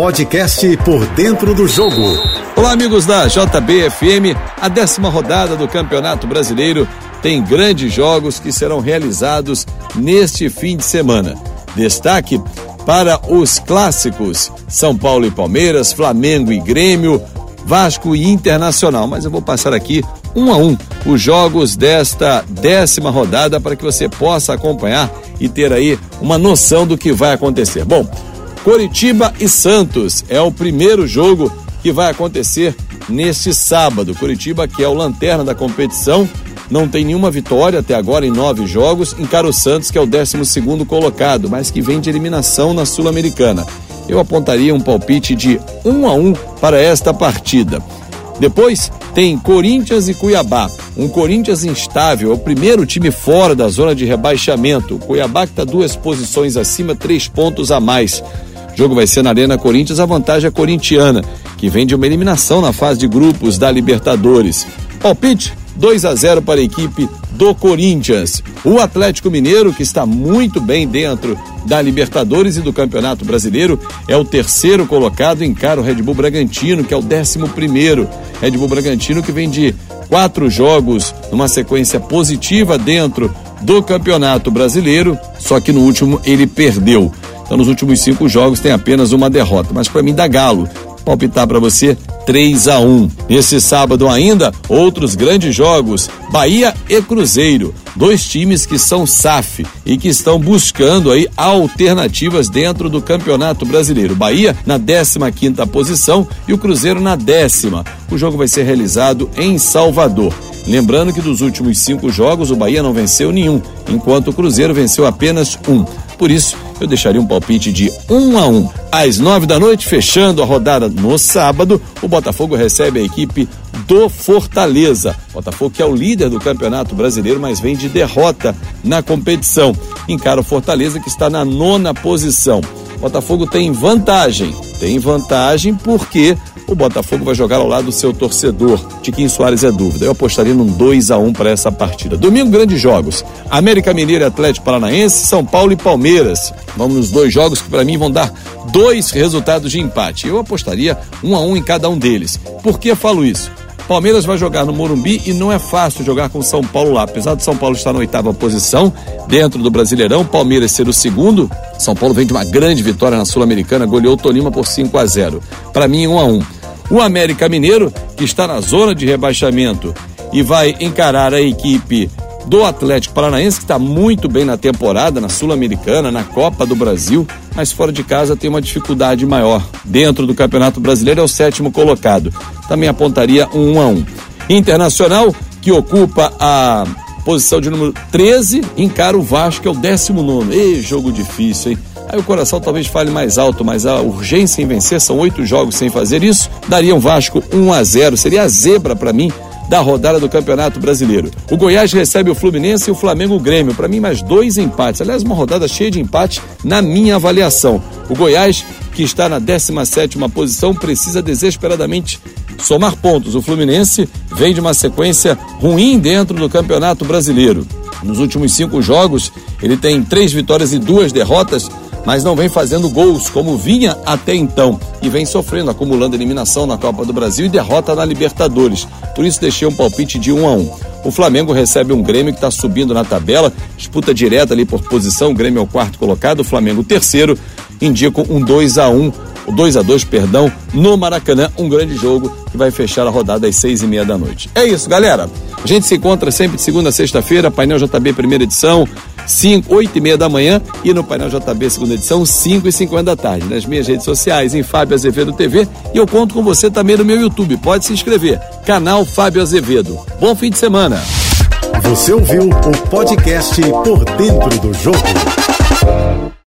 podcast Por Dentro do Jogo. Olá, amigos da JBFM. A décima rodada do Campeonato Brasileiro tem grandes jogos que serão realizados neste fim de semana. Destaque para os clássicos: São Paulo e Palmeiras, Flamengo e Grêmio, Vasco e Internacional. Mas eu vou passar aqui um a um os jogos desta décima rodada para que você possa acompanhar e ter aí uma noção do que vai acontecer. Bom, Coritiba e Santos é o primeiro jogo que vai acontecer neste sábado. Coritiba, que é o lanterna da competição, não tem nenhuma vitória até agora em nove jogos. Encara o Santos, que é o décimo segundo colocado, mas que vem de eliminação na Sul-Americana. Eu apontaria um palpite de um a um para esta partida. Depois tem Corinthians e Cuiabá. Um Corinthians instável, é o primeiro time fora da zona de rebaixamento. Cuiabá que está duas posições acima, três pontos a mais. O jogo vai ser na Arena Corinthians, a vantagem é corintiana, que vem de uma eliminação na fase de grupos da Libertadores. Palpite 2 a 0 para a equipe do Corinthians. O Atlético Mineiro, que está muito bem dentro da Libertadores e do Campeonato Brasileiro, é o terceiro colocado, encara o Red Bull Bragantino, que é o décimo primeiro. Red Bull Bragantino que vem de quatro jogos numa sequência positiva dentro do Campeonato Brasileiro, só que no último ele perdeu. Então, nos últimos cinco jogos tem apenas uma derrota. Mas para mim dá galo palpitar para você 3 a 1. Nesse sábado ainda, outros grandes jogos: Bahia e Cruzeiro, dois times que são SAF e que estão buscando aí alternativas dentro do Campeonato Brasileiro. Bahia na 15ª posição e o Cruzeiro na décima. O jogo vai ser realizado em Salvador. Lembrando que dos últimos cinco jogos o Bahia não venceu nenhum, enquanto o Cruzeiro venceu apenas um. Por isso, eu deixaria um palpite de um a um. Às nove da noite, fechando a rodada no sábado, o Botafogo recebe a equipe do Fortaleza. Botafogo que é o líder do Campeonato Brasileiro, mas vem de derrota na competição. Encara o Fortaleza que está na nona posição. Botafogo tem vantagem. Tem vantagem porque o Botafogo vai jogar ao lado do seu torcedor. Tiquinho Soares é dúvida. Eu apostaria num 2 a 1 para essa partida. Domingo, grandes jogos. América Mineiro e Atlético Paranaense, São Paulo e Palmeiras. Vamos nos dois jogos que para mim vão dar dois resultados de empate. Eu apostaria um a um em cada um deles. Por que falo isso? Palmeiras vai jogar no Morumbi e não é fácil jogar com São Paulo lá. Apesar de São Paulo estar na oitava posição dentro do Brasileirão, Palmeiras ser o segundo. São Paulo vem de uma grande vitória na Sul-Americana, goleou o Tolima por 5 a 0. Para mim, 1 a 1. O América Mineiro, que está na zona de rebaixamento e vai encarar a equipe do Atlético Paranaense, que está muito bem na temporada, na Sul-Americana, na Copa do Brasil, mas fora de casa tem uma dificuldade maior. Dentro do Campeonato Brasileiro é o sétimo colocado. Também apontaria um 1 a 1. Internacional, que ocupa a posição de número 13, encara o Vasco, que é o 19. Ei, jogo difícil, hein? Aí o coração talvez fale mais alto, mas a urgência em vencer são oito jogos sem fazer isso. Daria um Vasco 1 a 0 seria a zebra para mim da rodada do Campeonato Brasileiro. O Goiás recebe o Fluminense e o Flamengo o Grêmio. Para mim, mais dois empates. Aliás, uma rodada cheia de empate na minha avaliação. O Goiás, que está na 17 posição, precisa desesperadamente somar pontos. O Fluminense vem de uma sequência ruim dentro do Campeonato Brasileiro. Nos últimos cinco jogos, ele tem três vitórias e duas derrotas mas não vem fazendo gols como vinha até então e vem sofrendo, acumulando eliminação na Copa do Brasil e derrota na Libertadores. Por isso deixei um palpite de 1 a 1. O Flamengo recebe um Grêmio que está subindo na tabela, disputa direta ali por posição. O Grêmio é o quarto colocado, o Flamengo o terceiro. Indico um 2 a 1 o 2 a 2 perdão, no Maracanã, um grande jogo que vai fechar a rodada às seis e meia da noite. É isso, galera. A gente se encontra sempre de segunda a sexta-feira, painel JB primeira edição, 5, 8 e meia da manhã e no painel JB segunda edição, 5 e 50 da tarde. Nas minhas redes sociais, em Fábio Azevedo TV e eu conto com você também no meu YouTube. Pode se inscrever. Canal Fábio Azevedo. Bom fim de semana. Você ouviu o podcast Por Dentro do Jogo.